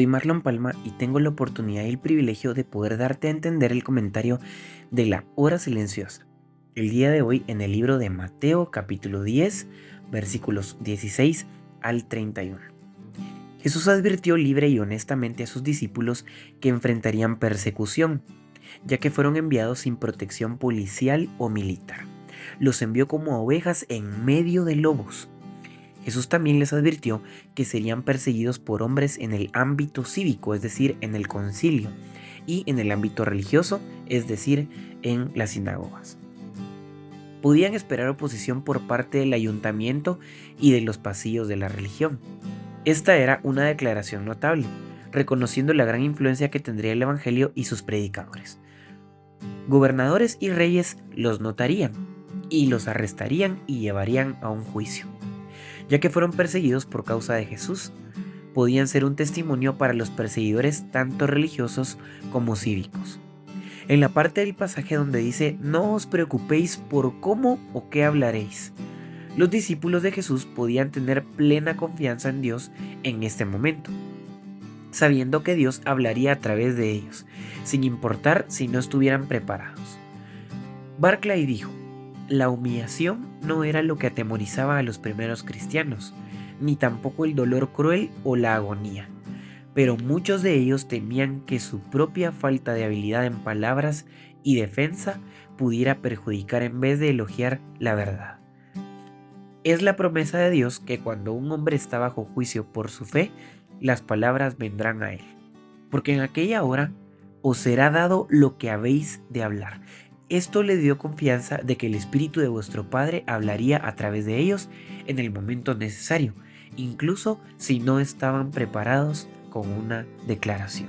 Soy Marlon Palma y tengo la oportunidad y el privilegio de poder darte a entender el comentario de la hora silenciosa. El día de hoy en el libro de Mateo capítulo 10 versículos 16 al 31. Jesús advirtió libre y honestamente a sus discípulos que enfrentarían persecución, ya que fueron enviados sin protección policial o militar. Los envió como ovejas en medio de lobos Jesús también les advirtió que serían perseguidos por hombres en el ámbito cívico, es decir, en el concilio, y en el ámbito religioso, es decir, en las sinagogas. Podían esperar oposición por parte del ayuntamiento y de los pasillos de la religión. Esta era una declaración notable, reconociendo la gran influencia que tendría el Evangelio y sus predicadores. Gobernadores y reyes los notarían y los arrestarían y llevarían a un juicio ya que fueron perseguidos por causa de Jesús. Podían ser un testimonio para los perseguidores tanto religiosos como cívicos. En la parte del pasaje donde dice, no os preocupéis por cómo o qué hablaréis. Los discípulos de Jesús podían tener plena confianza en Dios en este momento, sabiendo que Dios hablaría a través de ellos, sin importar si no estuvieran preparados. Barclay dijo, la humillación no era lo que atemorizaba a los primeros cristianos, ni tampoco el dolor cruel o la agonía, pero muchos de ellos temían que su propia falta de habilidad en palabras y defensa pudiera perjudicar en vez de elogiar la verdad. Es la promesa de Dios que cuando un hombre está bajo juicio por su fe, las palabras vendrán a él, porque en aquella hora os será dado lo que habéis de hablar. Esto le dio confianza de que el Espíritu de vuestro Padre hablaría a través de ellos en el momento necesario, incluso si no estaban preparados con una declaración.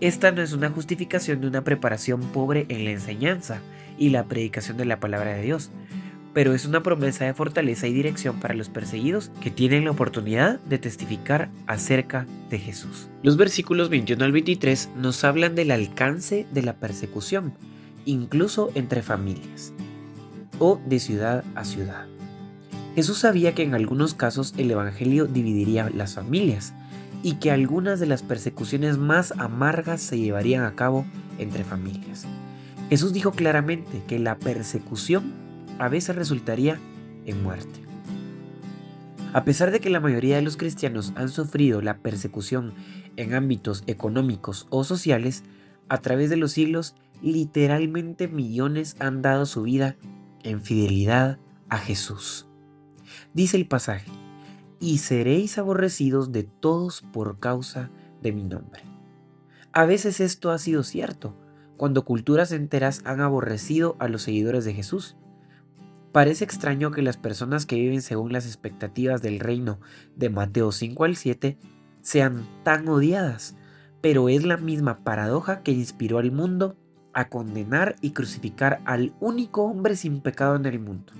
Esta no es una justificación de una preparación pobre en la enseñanza y la predicación de la palabra de Dios, pero es una promesa de fortaleza y dirección para los perseguidos que tienen la oportunidad de testificar acerca de Jesús. Los versículos 21 al 23 nos hablan del alcance de la persecución incluso entre familias, o de ciudad a ciudad. Jesús sabía que en algunos casos el Evangelio dividiría las familias y que algunas de las persecuciones más amargas se llevarían a cabo entre familias. Jesús dijo claramente que la persecución a veces resultaría en muerte. A pesar de que la mayoría de los cristianos han sufrido la persecución en ámbitos económicos o sociales, a través de los siglos literalmente millones han dado su vida en fidelidad a Jesús. Dice el pasaje, y seréis aborrecidos de todos por causa de mi nombre. A veces esto ha sido cierto, cuando culturas enteras han aborrecido a los seguidores de Jesús. Parece extraño que las personas que viven según las expectativas del reino de Mateo 5 al 7 sean tan odiadas, pero es la misma paradoja que inspiró al mundo a condenar y crucificar al único hombre sin pecado en el mundo.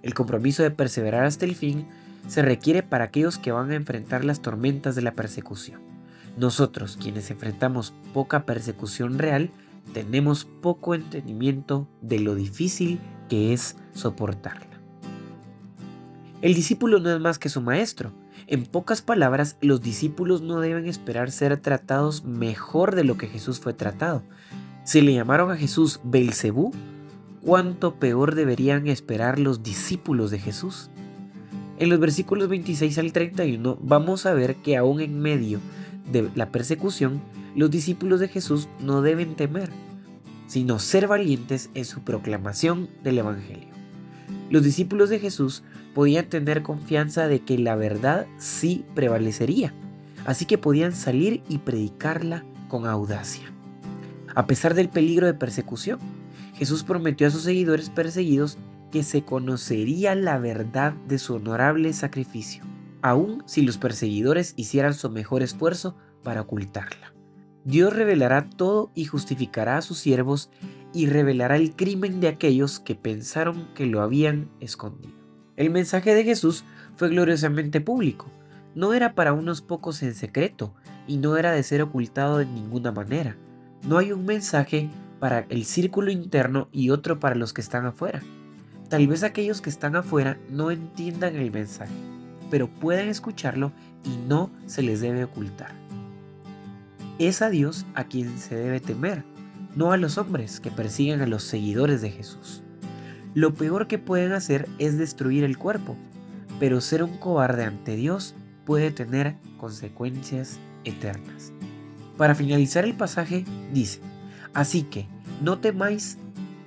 El compromiso de perseverar hasta el fin se requiere para aquellos que van a enfrentar las tormentas de la persecución. Nosotros, quienes enfrentamos poca persecución real, tenemos poco entendimiento de lo difícil que es soportarla. El discípulo no es más que su maestro, en pocas palabras, los discípulos no deben esperar ser tratados mejor de lo que Jesús fue tratado. Si le llamaron a Jesús Belcebú, ¿cuánto peor deberían esperar los discípulos de Jesús? En los versículos 26 al 31 vamos a ver que aún en medio de la persecución, los discípulos de Jesús no deben temer, sino ser valientes en su proclamación del Evangelio. Los discípulos de Jesús podían tener confianza de que la verdad sí prevalecería, así que podían salir y predicarla con audacia. A pesar del peligro de persecución, Jesús prometió a sus seguidores perseguidos que se conocería la verdad de su honorable sacrificio. aun si los perseguidores hicieran su mejor esfuerzo para ocultarla. Dios revelará todo y justificará a sus siervos y revelará el crimen de aquellos que pensaron que lo habían escondido. El mensaje de Jesús fue gloriosamente público, no era para unos pocos en secreto y no era de ser ocultado de ninguna manera. No hay un mensaje para el círculo interno y otro para los que están afuera. Tal vez aquellos que están afuera no entiendan el mensaje, pero pueden escucharlo y no se les debe ocultar. Es a Dios a quien se debe temer, no a los hombres que persiguen a los seguidores de Jesús. Lo peor que pueden hacer es destruir el cuerpo, pero ser un cobarde ante Dios puede tener consecuencias eternas. Para finalizar el pasaje dice, así que no temáis,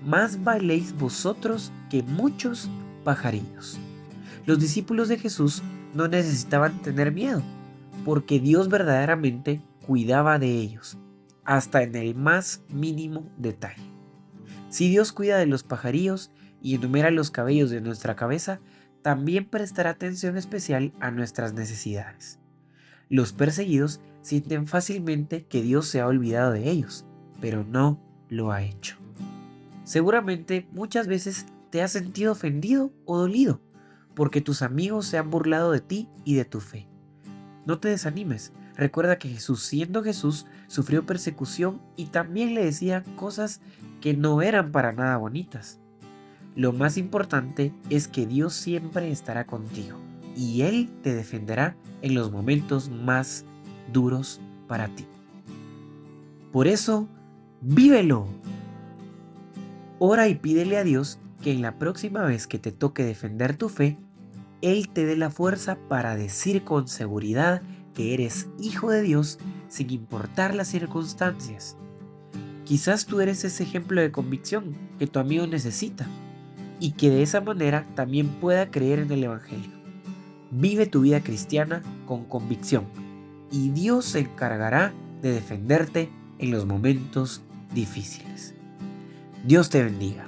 más bailéis vosotros que muchos pajarillos. Los discípulos de Jesús no necesitaban tener miedo, porque Dios verdaderamente cuidaba de ellos, hasta en el más mínimo detalle. Si Dios cuida de los pajarillos y enumera los cabellos de nuestra cabeza, también prestará atención especial a nuestras necesidades. Los perseguidos sienten fácilmente que Dios se ha olvidado de ellos, pero no lo ha hecho. Seguramente muchas veces te has sentido ofendido o dolido porque tus amigos se han burlado de ti y de tu fe. No te desanimes, Recuerda que Jesús, siendo Jesús, sufrió persecución y también le decía cosas que no eran para nada bonitas. Lo más importante es que Dios siempre estará contigo y Él te defenderá en los momentos más duros para ti. Por eso, vívelo. Ora y pídele a Dios que en la próxima vez que te toque defender tu fe, Él te dé la fuerza para decir con seguridad que eres hijo de Dios sin importar las circunstancias. Quizás tú eres ese ejemplo de convicción que tu amigo necesita y que de esa manera también pueda creer en el Evangelio. Vive tu vida cristiana con convicción y Dios se encargará de defenderte en los momentos difíciles. Dios te bendiga.